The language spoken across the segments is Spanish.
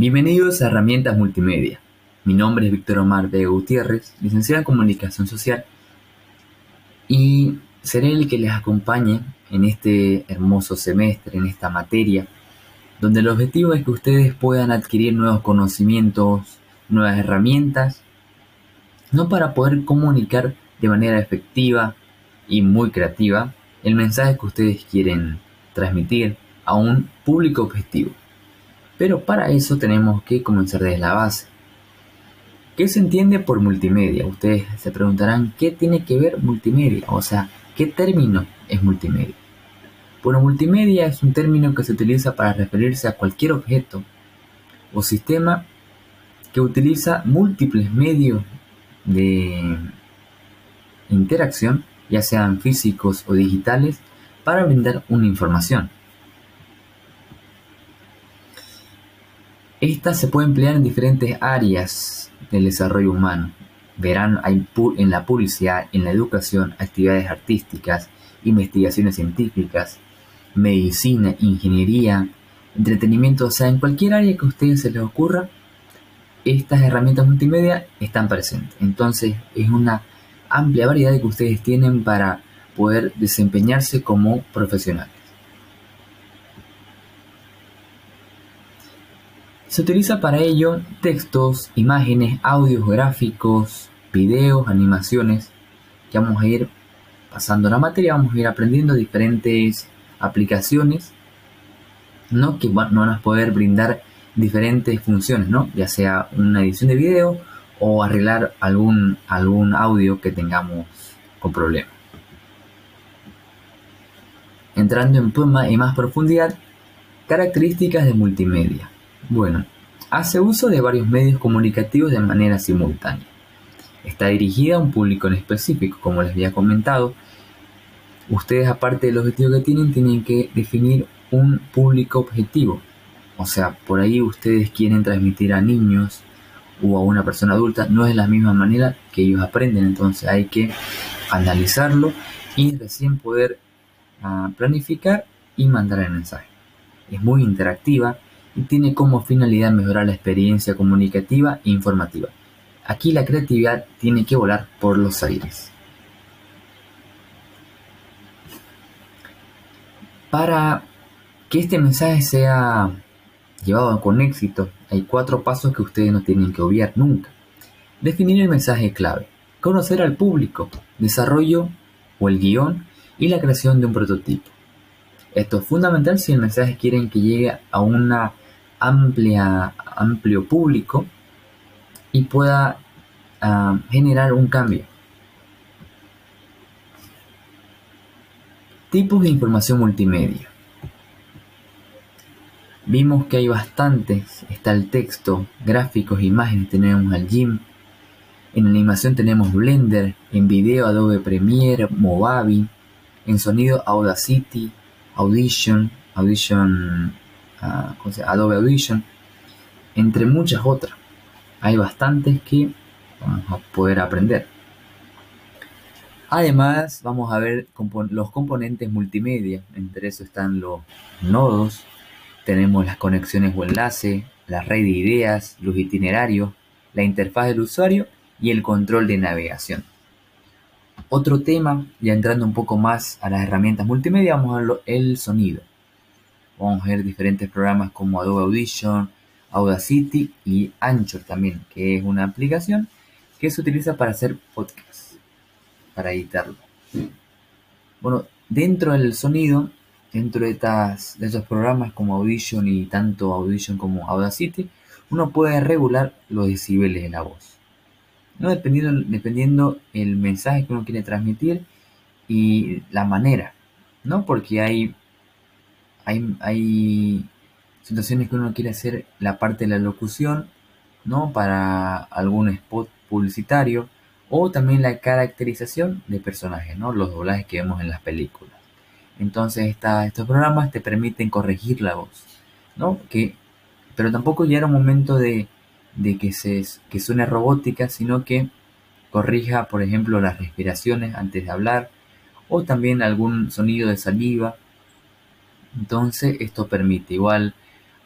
Bienvenidos a Herramientas Multimedia. Mi nombre es Víctor Omar de Gutiérrez, licenciado en Comunicación Social, y seré el que les acompañe en este hermoso semestre, en esta materia, donde el objetivo es que ustedes puedan adquirir nuevos conocimientos, nuevas herramientas, no para poder comunicar de manera efectiva y muy creativa el mensaje que ustedes quieren transmitir a un público objetivo pero para eso tenemos que comenzar desde la base. ¿Qué se entiende por multimedia? Ustedes se preguntarán, ¿qué tiene que ver multimedia? O sea, ¿qué término es multimedia? Bueno, multimedia es un término que se utiliza para referirse a cualquier objeto o sistema que utiliza múltiples medios de interacción, ya sean físicos o digitales, para brindar una información. Estas se pueden emplear en diferentes áreas del desarrollo humano. Verán en la publicidad, en la educación, actividades artísticas, investigaciones científicas, medicina, ingeniería, entretenimiento, o sea, en cualquier área que a ustedes se les ocurra, estas herramientas multimedia están presentes. Entonces es una amplia variedad que ustedes tienen para poder desempeñarse como profesionales. Se utiliza para ello textos, imágenes, audios, gráficos, videos, animaciones. Que vamos a ir pasando la materia, vamos a ir aprendiendo diferentes aplicaciones, ¿no? Que van a poder brindar diferentes funciones, ¿no? Ya sea una edición de video o arreglar algún, algún audio que tengamos con problemas. Entrando en más profundidad, características de multimedia. Bueno, hace uso de varios medios comunicativos de manera simultánea. Está dirigida a un público en específico, como les había comentado. Ustedes, aparte del objetivo que tienen, tienen que definir un público objetivo. O sea, por ahí ustedes quieren transmitir a niños o a una persona adulta, no es la misma manera que ellos aprenden, entonces hay que analizarlo y recién poder ah, planificar y mandar el mensaje. Es muy interactiva, y tiene como finalidad mejorar la experiencia comunicativa e informativa. Aquí la creatividad tiene que volar por los aires. Para que este mensaje sea llevado con éxito, hay cuatro pasos que ustedes no tienen que obviar nunca. Definir el mensaje clave, conocer al público, desarrollo o el guion y la creación de un prototipo. Esto es fundamental si el mensaje quieren que llegue a una amplia, amplio público y pueda ah, generar un cambio. Tipos de información multimedia. Vimos que hay bastantes. Está el texto, gráficos, imágenes, tenemos al GIMP. En animación tenemos Blender, en video Adobe Premiere, Movavi, en sonido Audacity, Audition, Audition Adobe Audition, entre muchas otras. Hay bastantes que vamos a poder aprender. Además, vamos a ver los componentes multimedia. Entre eso están los nodos, tenemos las conexiones o enlace, la red de ideas, los itinerarios, la interfaz del usuario y el control de navegación. Otro tema, ya entrando un poco más a las herramientas multimedia, vamos a ver el sonido. Vamos a ver diferentes programas como Adobe Audition, Audacity y Anchor también, que es una aplicación que se utiliza para hacer podcasts, para editarlo. Bueno, dentro del sonido, dentro de, estas, de estos programas como Audition y tanto Audition como Audacity, uno puede regular los decibeles de la voz. ¿no? Dependiendo, dependiendo el mensaje que uno quiere transmitir y la manera, ¿no? Porque hay hay, situaciones que uno quiere hacer la parte de la locución, ¿no? Para algún spot publicitario o también la caracterización de personajes, ¿no? Los doblajes que vemos en las películas. Entonces estos programas te permiten corregir la voz, ¿no? Que, pero tampoco llegar a un momento de, que, se, que suene robótica, sino que corrija, por ejemplo, las respiraciones antes de hablar o también algún sonido de saliva entonces esto permite igual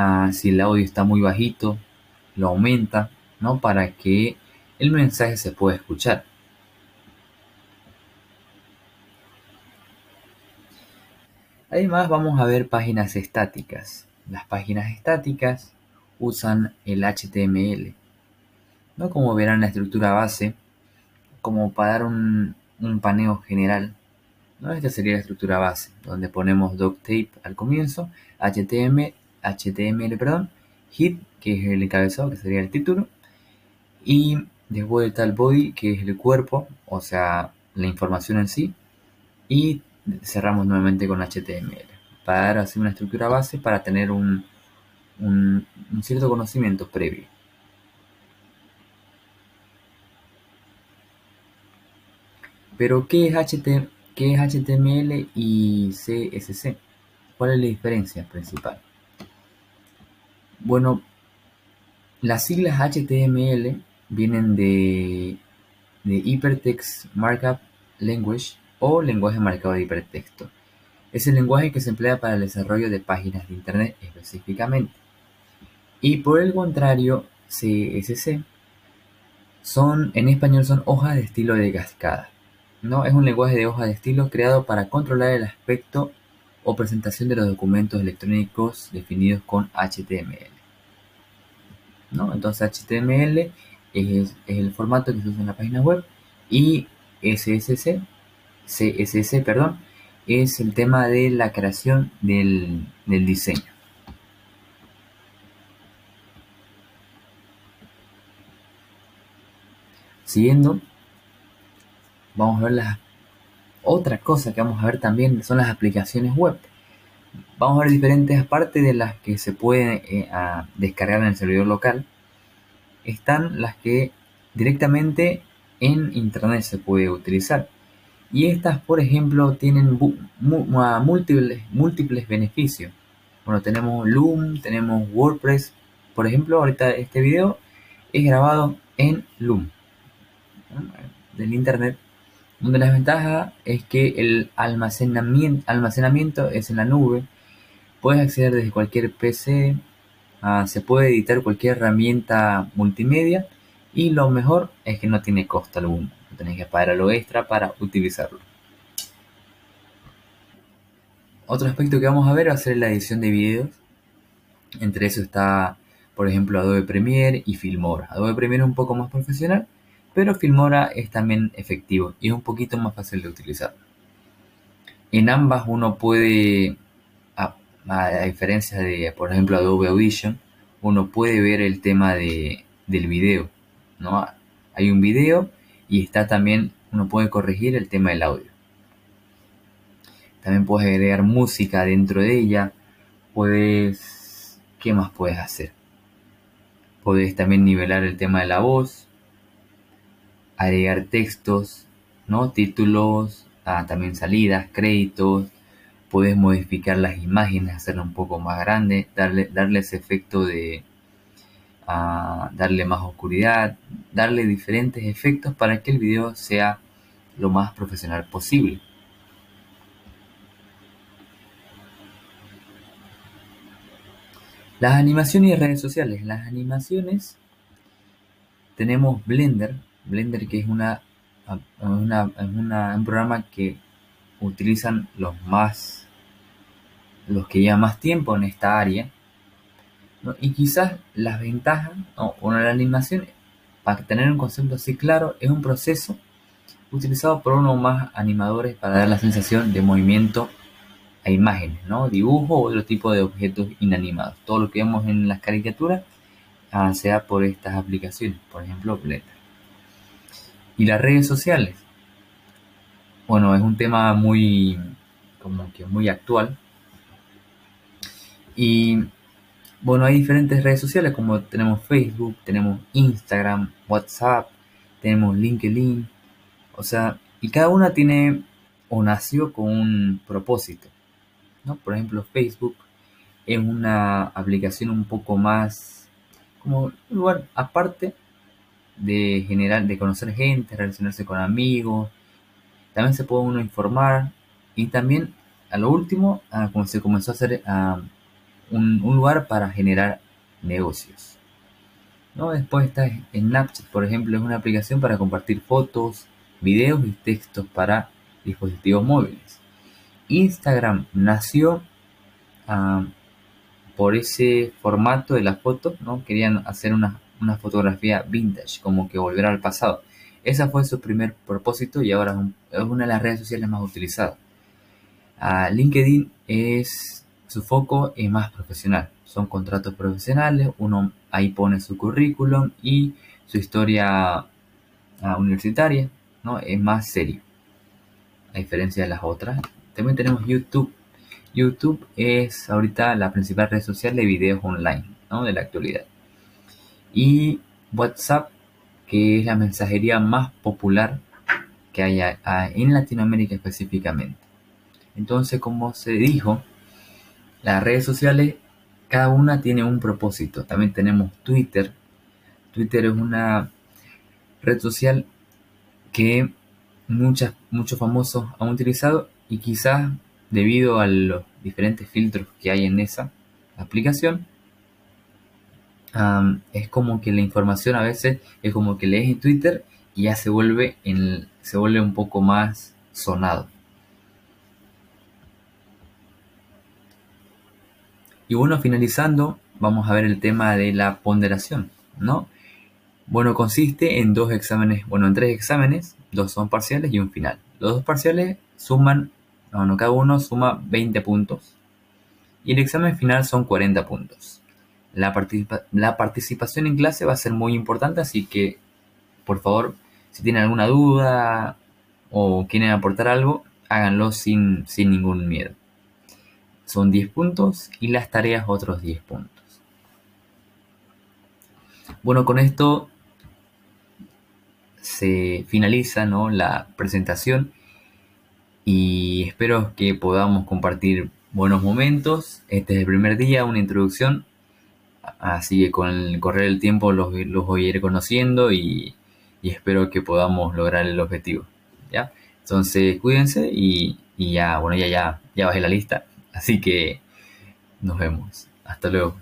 Ah, si el audio está muy bajito, lo aumenta, ¿no? Para que el mensaje se pueda escuchar. Además vamos a ver páginas estáticas. Las páginas estáticas usan el HTML. ¿no? Como verán la estructura base, como para dar un, paneo general. ¿No? Esta sería la estructura base, donde ponemos doctape al comienzo, HTML, HTML, perdón, hit, que es el encabezado, que sería el título, y después está el body, que es el cuerpo, o sea, la información en sí, y cerramos nuevamente con HTML, para dar así una estructura base para tener un, un, cierto conocimiento previo. Pero, ¿qué es, ¿qué es HTML y CSS? ¿Cuál es la diferencia principal? Bueno, las siglas HTML vienen de, de Hypertext Markup Language o lenguaje marcado de hipertexto. Es el lenguaje que se emplea para el desarrollo de páginas de Internet específicamente. Y por el contrario, CSS son, en español son hojas de estilo de cascada. ¿No? Es un lenguaje de hoja de estilo creado para controlar el aspecto o presentación de los documentos electrónicos definidos con HTML. ¿no? Entonces HTML es, el formato que se usa en la página web y CSS, CSS perdón, es el tema de la creación del diseño. Siguiendo, vamos a ver las otra cosa que vamos a ver también son las aplicaciones web. Vamos a ver diferentes aparte de las que se pueden eh, descargar en el servidor local. Están las que directamente en internet se puede utilizar. Y estas, por ejemplo, tienen múltiples, múltiples beneficios. Bueno, tenemos Loom, tenemos WordPress. Por ejemplo, ahorita este video es grabado en Loom del Internet, donde la ventaja es que el almacenamiento, es en la nube, puedes acceder desde cualquier PC, ah, se puede editar cualquier herramienta multimedia y lo mejor es que no tiene costo alguno, no tenés que pagar lo extra para utilizarlo. Otro aspecto que vamos a ver va a ser la edición de videos. Entre eso está, por ejemplo, Adobe Premiere y Filmora. Adobe Premiere es un poco más profesional, pero Filmora es también efectivo y es un poquito más fácil de utilizar. En ambas uno puede, a, diferencia de, por ejemplo, Adobe Audition, uno puede ver el tema de, del video. ¿no? Hay un video y está también, uno puede corregir el tema del audio. También puedes agregar música dentro de ella. Puedes, ¿qué más puedes hacer? Puedes también nivelar el tema de la voz agregar textos, ¿no? Títulos, ah, también salidas, créditos, puedes modificar las imágenes, hacerla un poco más grande, darle, darle ese efecto de ah, darle más oscuridad, darle diferentes efectos para que el video sea lo más profesional posible. Las animaciones y redes sociales. Las animaciones tenemos Blender, Blender que es una, un programa que utilizan los más los que llevan más tiempo en esta área y quizás las ventajas o la animación para tener un concepto así claro es un proceso utilizado por uno o más animadores para dar la sensación de movimiento a imágenes, ¿no? dibujo o otro tipo de objetos inanimados. Todo lo que vemos en las caricaturas ah, sea por estas aplicaciones, por ejemplo Blender. Y las redes sociales. Bueno, es un tema muy, como que muy actual. Y bueno, hay diferentes redes sociales como tenemos Facebook, tenemos Instagram, WhatsApp, tenemos LinkedIn. O sea, y cada una tiene o nació con un propósito. ¿no? Por ejemplo, Facebook es una aplicación un poco más como un lugar aparte de generar, de conocer gente, relacionarse con amigos. También se puede uno informar y también a lo último, como se comenzó a hacer un, lugar para generar negocios. ¿no? Después está Snapchat, por ejemplo, es una aplicación para compartir fotos, videos y textos para dispositivos móviles. Instagram nació ah, por ese formato de la foto, ¿no? Querían hacer una, fotografía vintage, como que volver al pasado. Ese fue su primer propósito y ahora es, una de las redes sociales más utilizadas. Ah, LinkedIn es su foco es más profesional. Son contratos profesionales, uno ahí pone su currículum y su historia ah, universitaria, ¿no? Es más serio, a diferencia de las otras. También tenemos YouTube, YouTube es ahorita la principal red social de videos online de la actualidad. Y WhatsApp, que es la mensajería más popular que hay en Latinoamérica específicamente. Entonces, como se dijo, las redes sociales, cada una tiene un propósito. También tenemos Twitter. Twitter es una red social que muchas, muchos famosos han utilizado y quizás debido a los diferentes filtros que hay en esa aplicación, es como que la información a veces es como que lees en Twitter y ya se vuelve, en, se vuelve un poco más sonado. Y bueno, finalizando, vamos a ver el tema de la ponderación, ¿no? Bueno, consiste en dos exámenes, bueno, en tres exámenes, dos son parciales y un final. Los dos parciales suman bueno, cada uno suma 20 puntos y el examen final son 40 puntos. La, la participación en clase va a ser muy importante, así que por favor, si tienen alguna duda o quieren aportar algo, háganlo sin, sin ningún miedo. Son 10 puntos y las tareas otros 10 puntos. Bueno, con esto se finaliza ¿no? la presentación y espero que podamos compartir buenos momentos. Este es el primer día, una introducción, así que con el correr del tiempo los, voy a ir conociendo y, espero que podamos lograr el objetivo. ¿ya? Entonces cuídense y, ya, bueno, ya, ya, ya bajé la lista, así que nos vemos. Hasta luego.